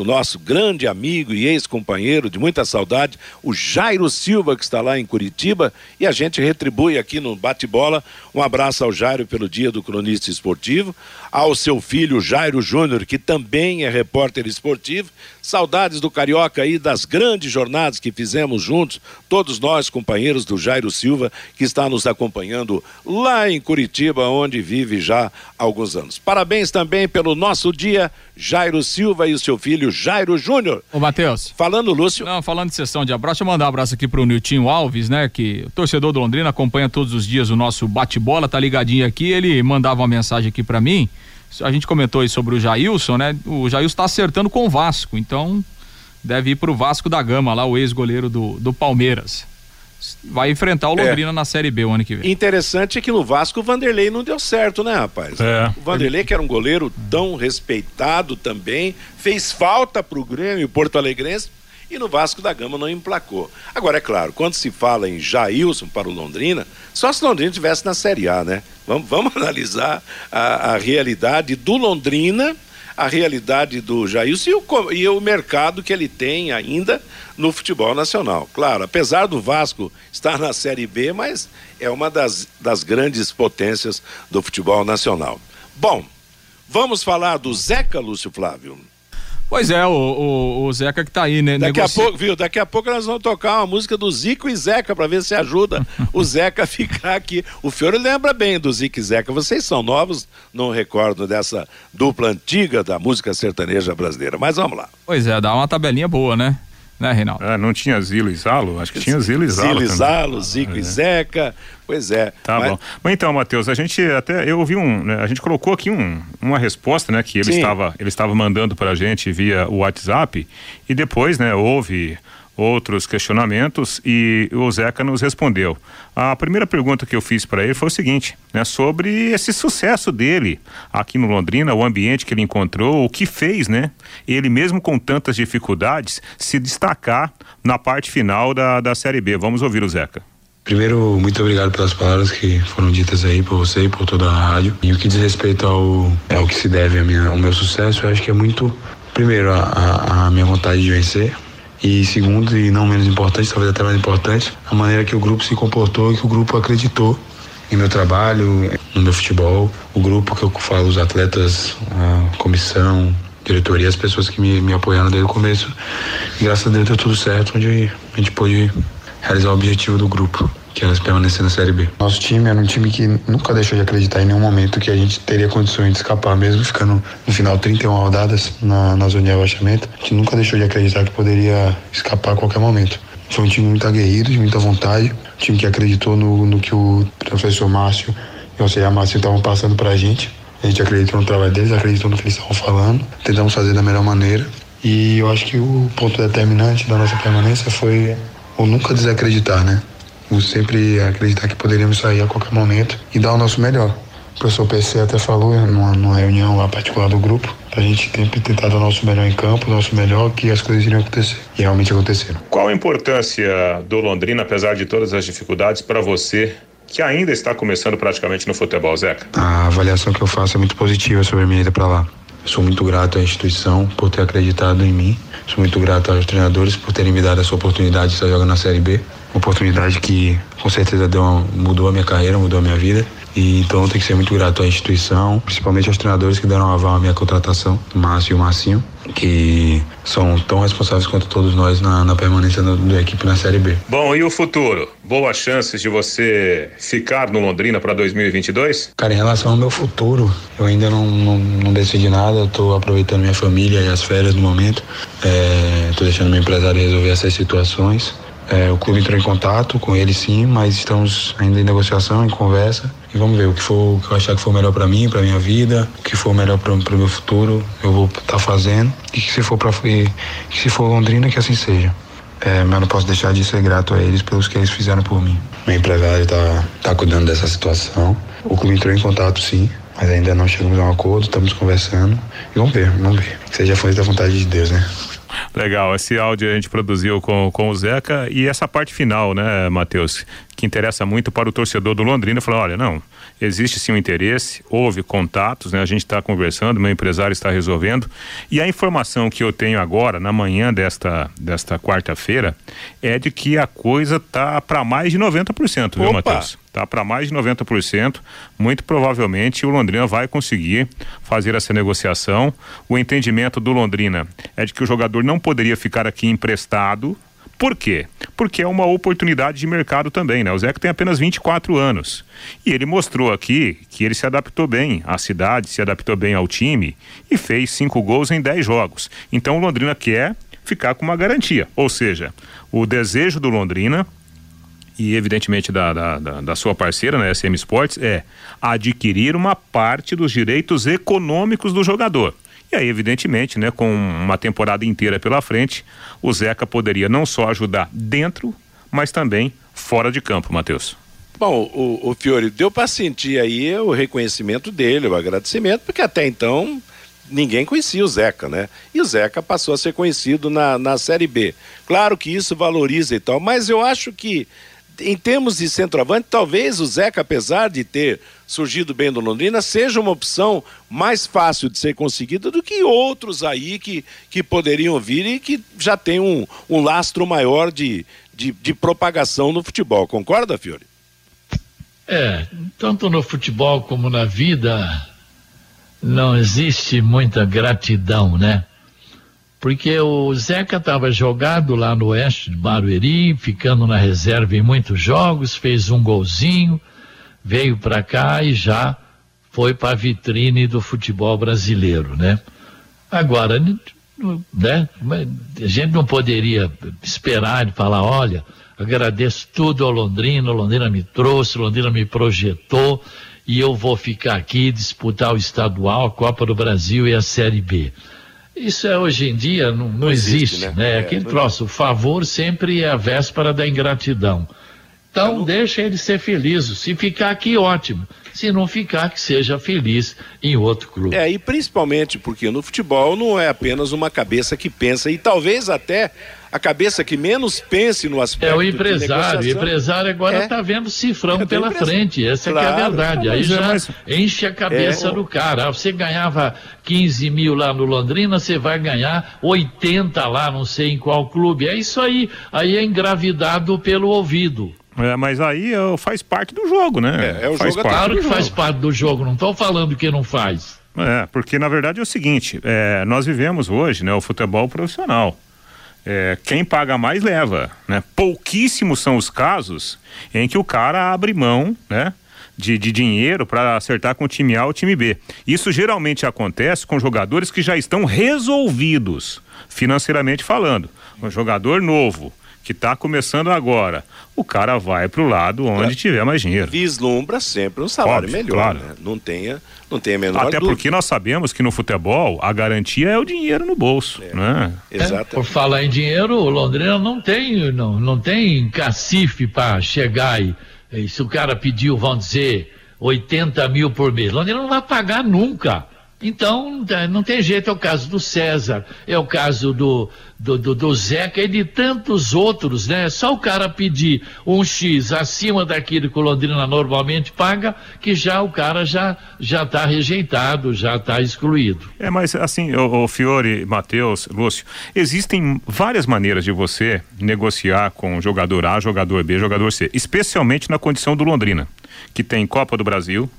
do nosso grande amigo e ex-companheiro de muita saudade, o Jairo Silva, que está lá em Curitiba, e a gente retribui aqui no bate-bola. Um abraço ao Jairo pelo dia do cronista esportivo, ao seu filho Jairo Júnior, que também é repórter esportivo. Saudades do Carioca aí, das grandes jornadas que fizemos juntos, todos nós, companheiros do Jairo Silva, que está nos acompanhando lá em Curitiba, onde vive já há alguns anos. Parabéns também pelo nosso dia, Jairo Silva e o seu filho Jairo Júnior. Ô, Matheus. Falando, Lúcio. Não, falando de sessão de abraço, deixa eu mandar um abraço aqui pro Niltinho Alves, né? Que torcedor do Londrina acompanha todos os dias o nosso bate-bola, tá ligadinho aqui. Ele mandava uma mensagem aqui para mim. A gente comentou aí sobre o Jailson, né? O Jailson tá acertando com o Vasco, então deve ir pro Vasco da Gama, lá o ex-goleiro do, do Palmeiras vai enfrentar o Londrina é. na Série B o ano que vem. Interessante é que no Vasco o Vanderlei não deu certo, né, rapaz? É. O Vanderlei, que era um goleiro tão respeitado também, fez falta pro Grêmio Porto Alegrense e no Vasco da Gama não emplacou. Agora, é claro, quando se fala em Jailson para o Londrina, só se o Londrina estivesse na Série A, né? Vamos, vamos [laughs] analisar a, a realidade do Londrina a realidade do Jailson e o, e o mercado que ele tem ainda no futebol nacional. Claro, apesar do Vasco estar na Série B, mas é uma das, das grandes potências do futebol nacional. Bom, vamos falar do Zeca, Lúcio Flávio. Pois é, o, o, o, Zeca que tá aí, né? Daqui negocia... a pouco, viu? Daqui a pouco nós vamos tocar uma música do Zico e Zeca para ver se ajuda [laughs] o Zeca a ficar aqui. O Fiore lembra bem do Zico e Zeca. Vocês são novos, não recordo dessa dupla antiga da música sertaneja brasileira. Mas vamos lá. Pois é, dá uma tabelinha boa, né? Né, Reinaldo? É, não tinha Zilo e Zalo? Acho que tinha Zilo e Zalo. Zilo e Zalo, Zico é. e Zeca. Pois é. Tá mas... bom. Mas então, Matheus, a gente até. Eu ouvi um. Né, a gente colocou aqui um, uma resposta, né? Que ele estava, ele estava mandando para a gente via o WhatsApp. E depois, né, houve outros questionamentos e o Zeca nos respondeu. A primeira pergunta que eu fiz para ele foi o seguinte, né, sobre esse sucesso dele aqui no Londrina, o ambiente que ele encontrou, o que fez, né, ele mesmo com tantas dificuldades se destacar na parte final da, da Série B. Vamos ouvir o Zeca. Primeiro, muito obrigado pelas palavras que foram ditas aí por você e por toda a rádio. E o que diz respeito ao, ao que se deve minha, ao meu sucesso, eu acho que é muito, primeiro, a, a minha vontade de vencer, e segundo, e não menos importante, talvez até mais importante, a maneira que o grupo se comportou e que o grupo acreditou em meu trabalho, no meu futebol. O grupo que eu falo, os atletas, a comissão, diretoria, as pessoas que me, me apoiaram desde o começo. E graças a Deus deu tudo certo, onde a gente pôde realizar o objetivo do grupo que era permanecer na Série B. Nosso time era um time que nunca deixou de acreditar em nenhum momento que a gente teria condições de escapar, mesmo ficando no final 31 rodadas na, na zona de abaixamento. A gente nunca deixou de acreditar que poderia escapar a qualquer momento. Foi um time muito aguerrido, de muita vontade, um time que acreditou no, no que o professor Márcio e o auxiliar Márcio estavam passando para a gente. A gente acreditou no trabalho deles, acreditou no que eles estavam falando, tentamos fazer da melhor maneira. E eu acho que o ponto determinante da nossa permanência foi o nunca desacreditar, né? Sempre acreditar que poderíamos sair a qualquer momento e dar o nosso melhor. O professor PC até falou numa, numa reunião lá particular do grupo, a gente sempre tentar dar o nosso melhor em campo, o nosso melhor, que as coisas iriam acontecer. E realmente aconteceram. Qual a importância do Londrina, apesar de todas as dificuldades, para você que ainda está começando praticamente no futebol, Zeca? A avaliação que eu faço é muito positiva sobre a minha ida para lá. sou muito grato à instituição por ter acreditado em mim. Sou muito grato aos treinadores por terem me dado essa oportunidade de estar jogando na Série B oportunidade que com certeza deu mudou a minha carreira, mudou a minha vida. E então eu tenho que ser muito grato à instituição, principalmente aos treinadores que deram aval à minha contratação, o Márcio e o Marcinho, que são tão responsáveis quanto todos nós na, na permanência da equipe na Série B. Bom, e o futuro? Boas chances de você ficar no Londrina para 2022? Cara, em relação ao meu futuro, eu ainda não, não, não decidi nada, tô aproveitando minha família e as férias no momento. É, tô deixando meu empresário resolver essas situações. É, o clube entrou em contato com ele sim, mas estamos ainda em negociação, em conversa. E vamos ver o que for o que eu achar que for melhor para mim, para minha vida, o que for melhor para o meu futuro, eu vou estar tá fazendo. E que se for para se for Londrina, que assim seja. É, mas não posso deixar de ser grato a eles pelos que eles fizeram por mim. Meu empresário está tá cuidando dessa situação. O clube entrou em contato sim, mas ainda não chegamos a um acordo, estamos conversando. E vamos ver, vamos ver. Que seja fonte da vontade de Deus, né? Legal, esse áudio a gente produziu com, com o Zeca e essa parte final, né, Matheus, que interessa muito para o torcedor do Londrina, falou, olha, não, existe sim um interesse, houve contatos, né, a gente está conversando, meu empresário está resolvendo e a informação que eu tenho agora, na manhã desta, desta quarta-feira, é de que a coisa tá para mais de 90%, viu, Matheus? Tá para mais de 90%. Muito provavelmente o Londrina vai conseguir fazer essa negociação. O entendimento do Londrina é de que o jogador não poderia ficar aqui emprestado. Por quê? Porque é uma oportunidade de mercado também, né? O Zeca tem apenas 24 anos. E ele mostrou aqui que ele se adaptou bem à cidade, se adaptou bem ao time e fez cinco gols em 10 jogos. Então o Londrina quer ficar com uma garantia. Ou seja, o desejo do Londrina e evidentemente da, da, da, da, sua parceira, né, SM Sports, é adquirir uma parte dos direitos econômicos do jogador. E aí, evidentemente, né, com uma temporada inteira pela frente, o Zeca poderia não só ajudar dentro, mas também fora de campo, Matheus. Bom, o, o Fiore, deu para sentir aí o reconhecimento dele, o agradecimento, porque até então ninguém conhecia o Zeca, né? E o Zeca passou a ser conhecido na, na Série B. Claro que isso valoriza e tal, mas eu acho que em termos de centroavante, talvez o Zeca, apesar de ter surgido bem do Londrina, seja uma opção mais fácil de ser conseguida do que outros aí que, que poderiam vir e que já tem um, um lastro maior de, de, de propagação no futebol. Concorda, Fiore? É, tanto no futebol como na vida, não existe muita gratidão, né? Porque o Zeca estava jogado lá no oeste de Barueri, ficando na reserva em muitos jogos, fez um golzinho, veio para cá e já foi para a vitrine do futebol brasileiro, né? Agora, né? A gente não poderia esperar e falar, olha, agradeço tudo ao Londrina, Londrina me trouxe, Londrina me projetou e eu vou ficar aqui disputar o estadual, a Copa do Brasil e a Série B. Isso é hoje em dia não, não, não existe, existe, né? né? É, Aquele troço, o favor sempre é a véspera da ingratidão. Então não... deixa ele ser feliz. Se ficar aqui, ótimo. Se não ficar, que seja feliz em outro clube. É, e principalmente porque no futebol não é apenas uma cabeça que pensa, e talvez até a cabeça que menos pense no aspecto. É o empresário. O empresário agora está é. vendo cifrão é pela frente. Essa claro. é a verdade. Aí é, já enche a cabeça é. do cara. Você ganhava 15 mil lá no Londrina, você vai ganhar 80 lá, não sei em qual clube. É isso aí. Aí é engravidado pelo ouvido. É, mas aí é, faz parte do jogo, né? É, é o faz jogo, claro que faz parte do jogo, não estou falando que não faz. É, porque na verdade é o seguinte, é, nós vivemos hoje, né, o futebol profissional. É, quem paga mais leva, né? Pouquíssimos são os casos em que o cara abre mão, né? De, de dinheiro para acertar com o time A ou o time B. Isso geralmente acontece com jogadores que já estão resolvidos, financeiramente falando. Um jogador novo, que está começando agora, o cara vai para o lado onde tiver mais dinheiro. Vislumbra sempre um salário Óbvio, melhor, claro. né? Não tenha, não tenha menor Até dúvida. porque nós sabemos que no futebol a garantia é o dinheiro no bolso, é, né? É, por falar em dinheiro, o Londrina não tem, não, não tem cacife para chegar e, e se o cara pediu, vamos dizer, 80 mil por mês, Londrina não vai pagar nunca. Então, não tem jeito, é o caso do César, é o caso do, do, do, do, Zeca e de tantos outros, né? Só o cara pedir um X acima daquilo que o Londrina normalmente paga, que já o cara já já está rejeitado, já está excluído. É, mas assim, o, o Fiore, Matheus, Lúcio, existem várias maneiras de você negociar com jogador A, jogador B, jogador C, especialmente na condição do Londrina, que tem Copa do Brasil,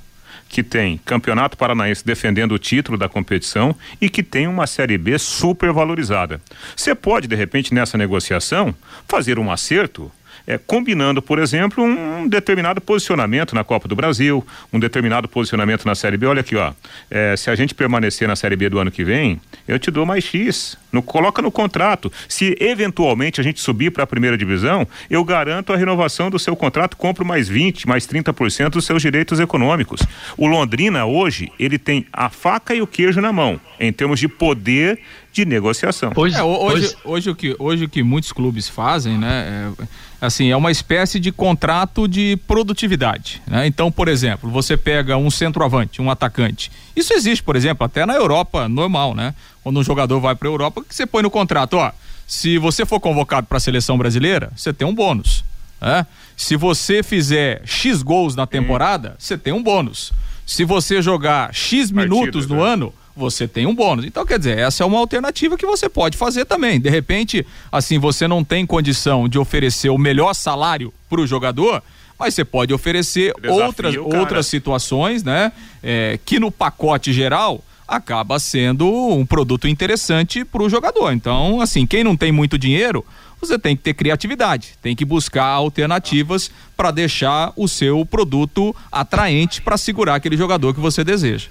que tem Campeonato Paranaense defendendo o título da competição e que tem uma Série B super valorizada. Você pode, de repente, nessa negociação, fazer um acerto é, combinando, por exemplo, um determinado posicionamento na Copa do Brasil, um determinado posicionamento na Série B. Olha aqui, ó, é, se a gente permanecer na Série B do ano que vem, eu te dou mais X. No, coloca no contrato. Se eventualmente a gente subir para a primeira divisão, eu garanto a renovação do seu contrato, compro mais 20, mais 30% dos seus direitos econômicos. O Londrina hoje, ele tem a faca e o queijo na mão, em termos de poder de negociação. Pois, é, hoje, pois... hoje, o que, hoje o que muitos clubes fazem, né? É, assim, é uma espécie de contrato de produtividade. Né? Então, por exemplo, você pega um centroavante, um atacante. Isso existe, por exemplo, até na Europa, normal, né? Quando um jogador vai para a Europa, que você põe no contrato, ó, se você for convocado para a seleção brasileira, você tem um bônus. Né? Se você fizer X gols na temporada, você tem um bônus. Se você jogar X minutos no né? ano, você tem um bônus. Então, quer dizer, essa é uma alternativa que você pode fazer também. De repente, assim, você não tem condição de oferecer o melhor salário para o jogador, mas você pode oferecer Desafio, outras, outras situações, né? É, que no pacote geral acaba sendo um produto interessante para o jogador. Então, assim, quem não tem muito dinheiro, você tem que ter criatividade, tem que buscar alternativas para deixar o seu produto atraente para segurar aquele jogador que você deseja.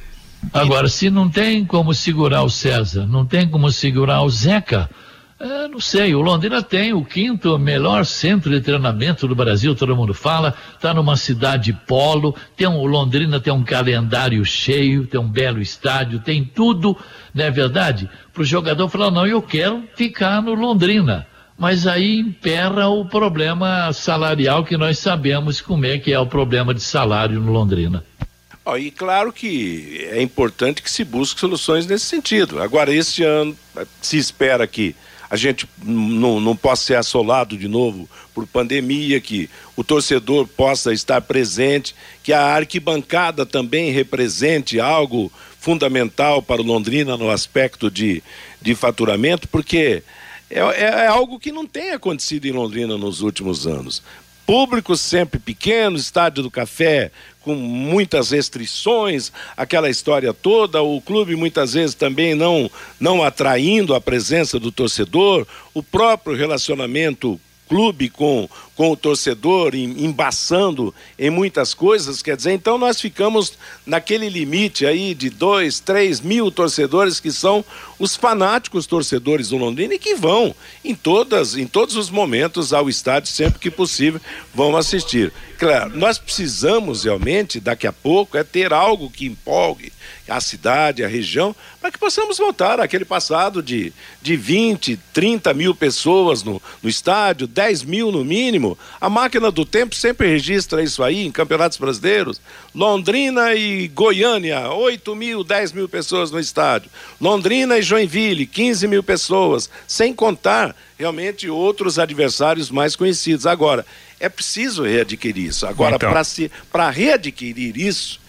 Agora, se não tem como segurar o César, não tem como segurar o Zeca, é, não sei, o Londrina tem o quinto melhor centro de treinamento do Brasil, todo mundo fala, está numa cidade polo, tem um, o Londrina tem um calendário cheio, tem um belo estádio, tem tudo, não é verdade? Para o jogador falar, não, eu quero ficar no Londrina. Mas aí impera o problema salarial que nós sabemos como é que é o problema de salário no Londrina. Oh, e claro que é importante que se busque soluções nesse sentido. Agora, este ano, se espera que a gente não, não possa ser assolado de novo por pandemia, que o torcedor possa estar presente, que a arquibancada também represente algo fundamental para o Londrina no aspecto de, de faturamento, porque é, é, é algo que não tem acontecido em Londrina nos últimos anos público sempre pequeno, estádio do café com muitas restrições, aquela história toda, o clube muitas vezes também não, não atraindo a presença do torcedor, o próprio relacionamento clube com, com o torcedor, embaçando em muitas coisas, quer dizer, então nós ficamos naquele limite aí de dois, três mil torcedores que são os fanáticos torcedores do Londrina e que vão em todas, em todos os momentos ao estádio sempre que possível vão assistir. Claro, nós precisamos realmente daqui a pouco é ter algo que empolgue a cidade, a região, para que possamos voltar àquele passado de, de 20, 30 mil pessoas no, no estádio, 10 mil no mínimo. A máquina do tempo sempre registra isso aí em campeonatos brasileiros. Londrina e Goiânia, 8 mil, 10 mil pessoas no estádio. Londrina e Joinville, 15 mil pessoas, sem contar realmente outros adversários mais conhecidos. Agora, é preciso readquirir isso. Agora, então. para readquirir isso,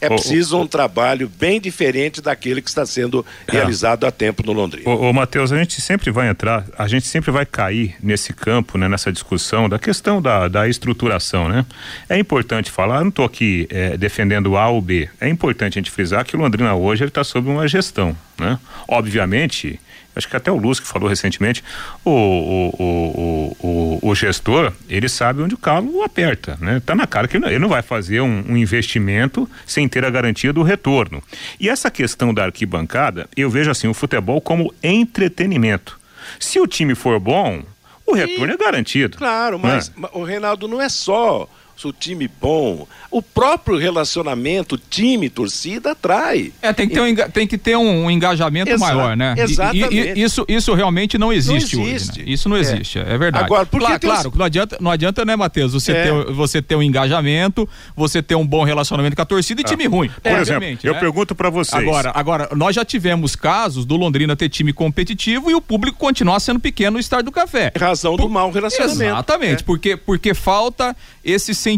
é preciso um trabalho bem diferente daquele que está sendo é. realizado há tempo no Londrina. Ô, ô Matheus, a gente sempre vai entrar, a gente sempre vai cair nesse campo, né, nessa discussão da questão da, da estruturação, né? É importante falar, não estou aqui é, defendendo A ou B, é importante a gente frisar que o Londrina hoje está sob uma gestão, né? Obviamente, acho que até o Luz que falou recentemente, o, o, o, o, gestor, ele sabe onde o calo aperta, né? Tá na cara que ele não, vai fazer um, investimento sem ter a garantia do retorno. E essa questão da arquibancada, eu vejo assim, o futebol como entretenimento. Se o time for bom, o retorno é garantido. Claro, mas, né? o Reinaldo não é só o time bom, o próprio relacionamento, time, torcida, atrai. É, tem que ter um, tem que ter um engajamento Exa maior, né? Exatamente. E, e, isso, isso realmente não existe, não existe. hoje. Né? Isso não é. existe, é, é verdade. Agora, porque claro, claro não adianta, não adianta, né, Matheus? Você, é. ter, você ter um engajamento, você ter um bom relacionamento com a torcida e ah. time ruim. Por exemplo, eu né? pergunto para vocês. Agora, agora, nós já tivemos casos do Londrina ter time competitivo e o público continuar sendo pequeno no estádio do café. Razão Por, do mau relacionamento. Exatamente, é. porque, porque falta esse sentimento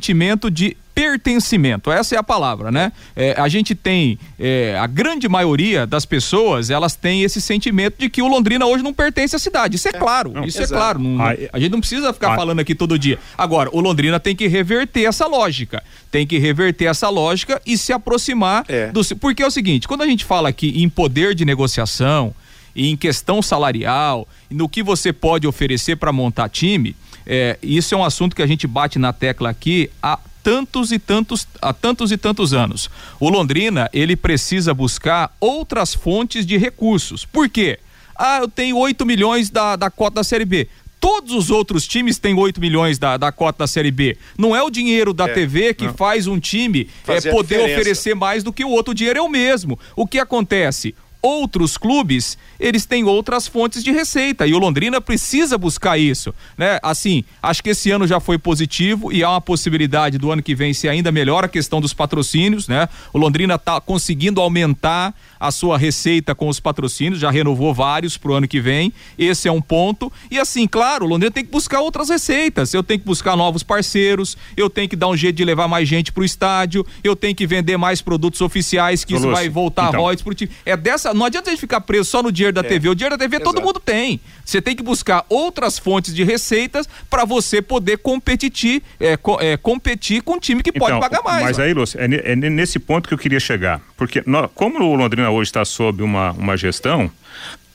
de pertencimento, essa é a palavra, né? É, a gente tem, é, a grande maioria das pessoas, elas têm esse sentimento de que o Londrina hoje não pertence à cidade. Isso é, é claro, não, isso é exato. é claro. Não, a gente não precisa ficar falando aqui todo dia. Agora, o Londrina tem que reverter essa lógica, tem que reverter essa lógica e se aproximar é. do. Porque é o seguinte, quando a gente fala aqui em poder de negociação, em questão salarial, no que você pode oferecer para montar time, é, isso é um assunto que a gente bate na tecla aqui há tantos e tantos há tantos e tantos anos. O Londrina, ele precisa buscar outras fontes de recursos. Por quê? Ah, eu tenho 8 milhões da, da cota da Série B. Todos os outros times têm 8 milhões da, da cota da Série B. Não é o dinheiro da é, TV que não. faz um time é, poder oferecer mais do que o outro. O dinheiro é o mesmo. O que acontece? Outros clubes, eles têm outras fontes de receita e o Londrina precisa buscar isso, né? Assim, acho que esse ano já foi positivo e há uma possibilidade do ano que vem ser ainda melhor a questão dos patrocínios, né? O Londrina está conseguindo aumentar a sua receita com os patrocínios, já renovou vários para o ano que vem. Esse é um ponto. E assim, claro, o Londrina tem que buscar outras receitas. Eu tenho que buscar novos parceiros, eu tenho que dar um jeito de levar mais gente para o estádio, eu tenho que vender mais produtos oficiais, que isso vai voltar então. royalties pro time. É dessa não adianta a gente ficar preso só no dinheiro da é. TV. O dinheiro da TV Exato. todo mundo tem. Você tem que buscar outras fontes de receitas para você poder competir, é, co é, competir com um time que então, pode pagar mais. Mas ó. aí, Lúcio, é, é, nesse ponto que eu queria chegar. Porque nós, como o Londrina hoje está sob uma, uma gestão,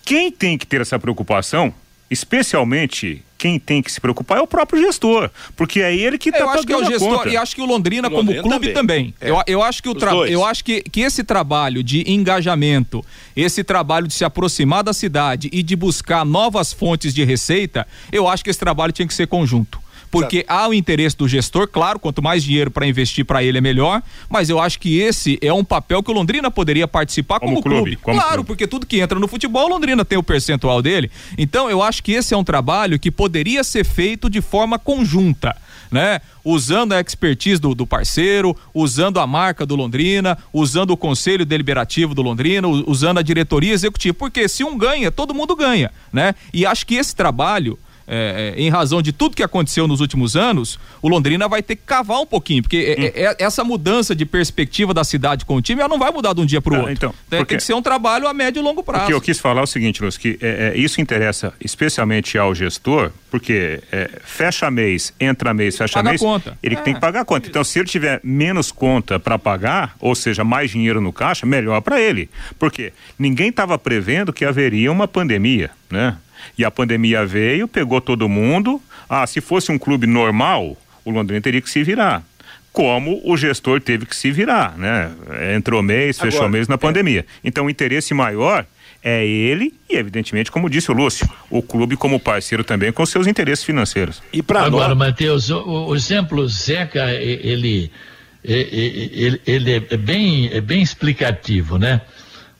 quem tem que ter essa preocupação especialmente quem tem que se preocupar é o próprio gestor, porque é ele que está pagando acho que é o gestor e acho que o Londrina, o Londrina como clube também. também. É. Eu, eu acho que o tra... eu acho que, que esse trabalho de engajamento, esse trabalho de se aproximar da cidade e de buscar novas fontes de receita, eu acho que esse trabalho tinha que ser conjunto porque Exato. há o interesse do gestor, claro, quanto mais dinheiro para investir para ele é melhor, mas eu acho que esse é um papel que o Londrina poderia participar como, como clube. clube. Como claro, clube. porque tudo que entra no futebol, o Londrina tem o percentual dele. Então, eu acho que esse é um trabalho que poderia ser feito de forma conjunta. Né? Usando a expertise do, do, parceiro, usando a marca do Londrina, usando o conselho deliberativo do Londrina, usando a diretoria executiva, porque se um ganha, todo mundo ganha, né? E acho que esse trabalho é, é, em razão de tudo que aconteceu nos últimos anos, o Londrina vai ter que cavar um pouquinho, porque é, hum. é, essa mudança de perspectiva da cidade com o time, ela não vai mudar de um dia para o ah, outro. Então, porque, tem que ser um trabalho a médio e longo prazo. O que eu quis falar é o seguinte, Luz, que é, isso interessa especialmente ao gestor, porque fecha mês, entra mês, fecha paga mês, conta. ele tem que pagar a conta. Então, se ele tiver menos conta para pagar, ou seja, mais dinheiro no caixa, melhor para ele. Porque ninguém estava prevendo que haveria uma pandemia. né? E a pandemia veio, pegou todo mundo. Ah, se fosse um clube normal, o Londrina teria que se virar como o gestor teve que se virar, né? Entrou mês, fechou Agora, mês na pandemia. Então o interesse maior é ele e, evidentemente, como disse o Lúcio, o clube como parceiro também com seus interesses financeiros. E para Agora, nós... Matheus, o, o, exemplo Zeca, ele, ele, ele é bem, é bem explicativo, né?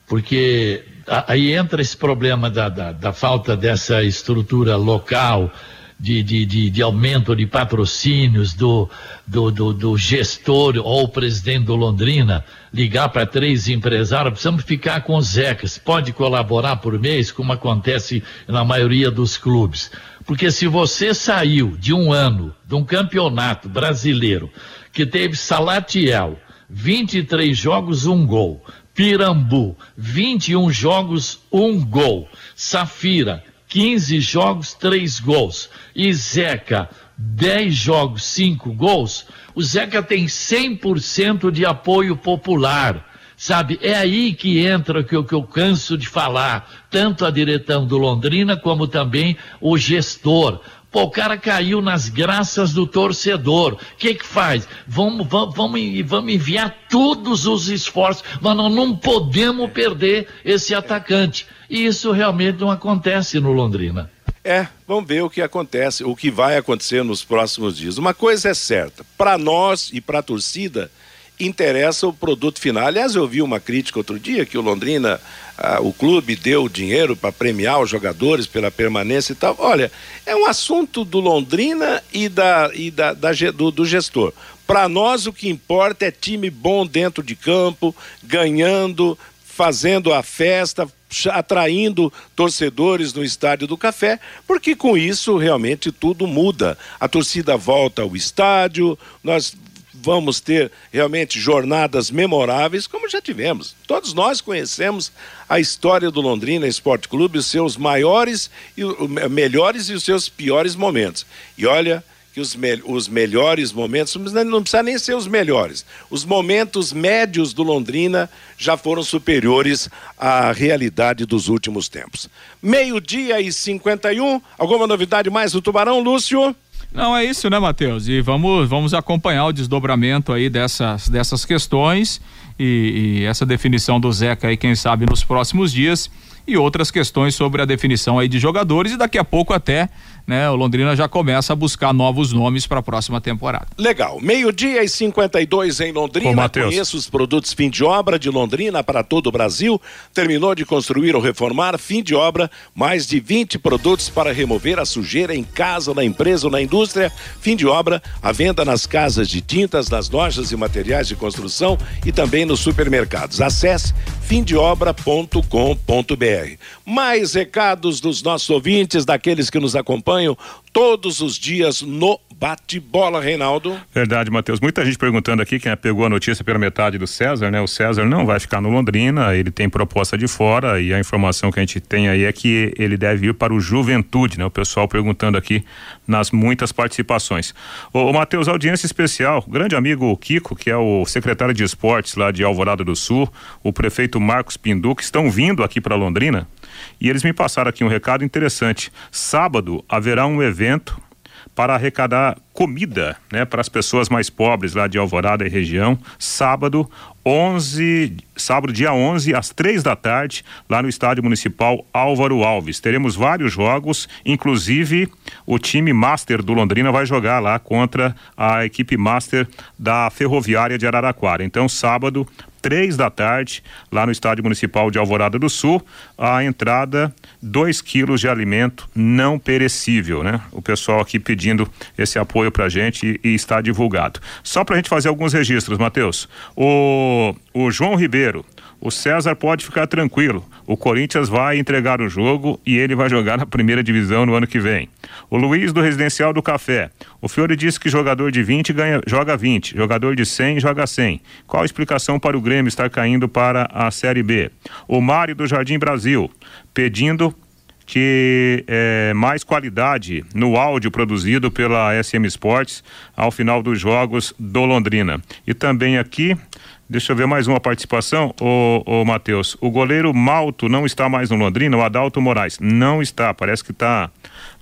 Porque aí entra esse problema da, da, da falta dessa estrutura local, de, de, de, de, aumento de patrocínios do, do, do, do gestor ou presidente do Londrina, ligar para três empresários, precisamos ficar com os Zecas. Pode colaborar por mês, como acontece na maioria dos clubes. Porque se você saiu de um ano, de um campeonato brasileiro, que teve Salatiel, 23 jogos, um gol. Pirambu, 21 jogos, um gol. Safira, 15 jogos, 3 gols. E Zeca, 10 jogos, 5 gols. O Zeca tem 100% de apoio popular. Sabe, é aí que entra o que, que eu canso de falar, tanto a direção do Londrina como também o gestor. Pô, o cara caiu nas graças do torcedor. O que que faz? Vamos, vamos, vamos, vamos enviar todos os esforços, mas nós não podemos perder esse atacante. E isso realmente não acontece no Londrina. É, vamos ver o que acontece, o que vai acontecer nos próximos dias. Uma coisa é certa, para nós e para a torcida, interessa o produto final. Aliás, eu vi uma crítica outro dia que o Londrina, ah, o clube deu dinheiro para premiar os jogadores pela permanência e tal. Olha, é um assunto do Londrina e, da, e da, da do, do gestor. Para nós, o que importa é time bom dentro de campo, ganhando, fazendo a festa, atraindo torcedores no Estádio do Café, porque com isso realmente tudo muda. A torcida volta ao estádio, nós vamos ter realmente jornadas memoráveis, como já tivemos. Todos nós conhecemos a história do Londrina Esporte Clube, os seus maiores e melhores e os seus piores momentos. E olha que os, me os melhores momentos, não precisa nem ser os melhores, os momentos médios do Londrina já foram superiores à realidade dos últimos tempos. Meio-dia e 51, alguma novidade mais do Tubarão, Lúcio? Não, é isso, né, Matheus? E vamos, vamos acompanhar o desdobramento aí dessas, dessas questões e, e essa definição do Zeca aí, quem sabe, nos próximos dias e outras questões sobre a definição aí de jogadores e daqui a pouco até né, o Londrina já começa a buscar novos nomes para a próxima temporada. Legal. Meio-dia e 52 em Londrina. Ô, Conheça os produtos fim de obra de Londrina para todo o Brasil. Terminou de construir ou reformar, fim de obra, mais de 20 produtos para remover a sujeira em casa, na empresa ou na indústria. Fim de obra, a venda nas casas de tintas, nas lojas e materiais de construção e também nos supermercados. Acesse fimdeobra.com.br. Mais recados dos nossos ouvintes, daqueles que nos acompanham todos os dias no bate-bola, Reinaldo. Verdade, Matheus. Muita gente perguntando aqui quem pegou a notícia pela metade do César, né? O César não vai ficar no Londrina, ele tem proposta de fora e a informação que a gente tem aí é que ele deve ir para o Juventude, né? O pessoal perguntando aqui nas muitas participações. Ô, ô Matheus, audiência especial, grande amigo Kiko, que é o secretário de esportes lá de Alvorada do Sul, o prefeito Marcos Pindu, que estão vindo aqui para Londrina e eles me passaram aqui um recado interessante. Sábado haverá um evento para arrecadar comida, né, para as pessoas mais pobres lá de Alvorada e região, sábado, 11, sábado dia 11 às três da tarde, lá no estádio municipal Álvaro Alves. Teremos vários jogos, inclusive o time Master do Londrina vai jogar lá contra a equipe Master da Ferroviária de Araraquara. Então, sábado, três da tarde, lá no Estádio Municipal de Alvorada do Sul, a entrada, dois quilos de alimento não perecível, né? O pessoal aqui pedindo esse apoio pra gente e, e está divulgado. Só pra gente fazer alguns registros, Matheus. O, o João Ribeiro, o César pode ficar tranquilo. O Corinthians vai entregar o jogo e ele vai jogar na primeira divisão no ano que vem. O Luiz do Residencial do Café. O Fiore disse que jogador de 20 ganha, joga 20, jogador de 100 joga 100. Qual a explicação para o Grêmio estar caindo para a Série B? O Mário do Jardim Brasil, pedindo que é, mais qualidade no áudio produzido pela SM Sports ao final dos jogos do Londrina. E também aqui Deixa eu ver mais uma participação, ô, ô Matheus. O goleiro Malto não está mais no Londrina, o Adalto Moraes. Não está, parece que está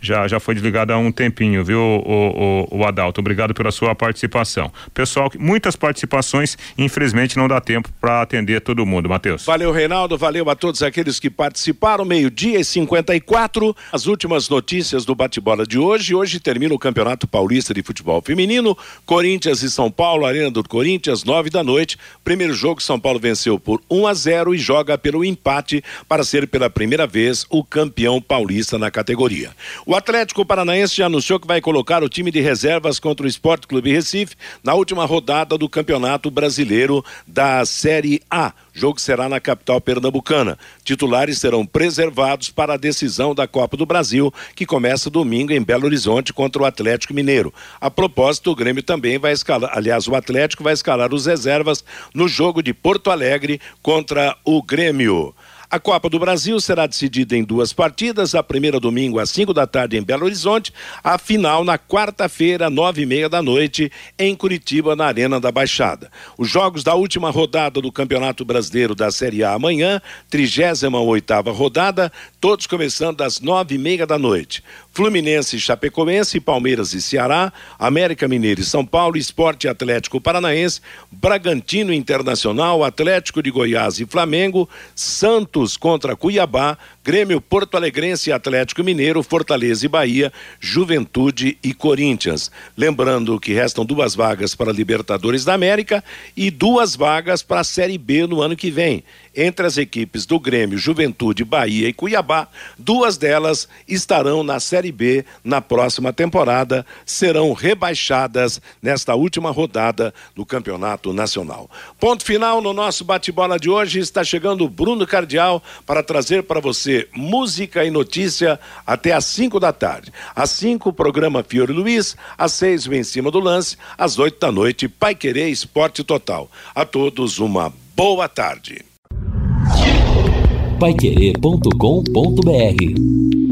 já, já foi desligado há um tempinho, viu, o, o, o Adalto? Obrigado pela sua participação. Pessoal, muitas participações, infelizmente não dá tempo para atender todo mundo, Matheus. Valeu, Reinaldo, valeu a todos aqueles que participaram. Meio-dia e 54. As últimas notícias do bate-bola de hoje. Hoje termina o Campeonato Paulista de Futebol Feminino. Corinthians e São Paulo, Arena do Corinthians, nove da noite. Primeiro jogo, São Paulo venceu por 1 a 0 e joga pelo empate para ser pela primeira vez o campeão paulista na categoria. O Atlético Paranaense já anunciou que vai colocar o time de reservas contra o Esporte Clube Recife na última rodada do Campeonato Brasileiro da Série A. O jogo será na capital pernambucana. Titulares serão preservados para a decisão da Copa do Brasil, que começa domingo em Belo Horizonte contra o Atlético Mineiro. A propósito, o Grêmio também vai escalar, aliás, o Atlético vai escalar os reservas no jogo de Porto Alegre contra o Grêmio. A Copa do Brasil será decidida em duas partidas, a primeira domingo às 5 da tarde em Belo Horizonte, a final na quarta-feira, nove e meia da noite, em Curitiba, na Arena da Baixada. Os jogos da última rodada do Campeonato Brasileiro da Série A amanhã, 38 oitava rodada, todos começando às nove e meia da noite. Fluminense, Chapecoense, Palmeiras e Ceará, América Mineiro e São Paulo, Esporte Atlético Paranaense, Bragantino Internacional, Atlético de Goiás e Flamengo, Santos contra Cuiabá, Grêmio Porto Alegrense e Atlético Mineiro, Fortaleza e Bahia, Juventude e Corinthians. Lembrando que restam duas vagas para Libertadores da América e duas vagas para a Série B no ano que vem entre as equipes do Grêmio, Juventude, Bahia e Cuiabá. Duas delas estarão na Série B na próxima temporada, serão rebaixadas nesta última rodada do Campeonato Nacional. Ponto final no nosso bate-bola de hoje. Está chegando o Bruno Cardial para trazer para você música e notícia até às 5 da tarde. Às 5, o programa Fiore Luiz. Às 6, em cima do lance. Às 8 da noite, Pai Querer Esporte Total. A todos uma boa tarde paiquerê.com.br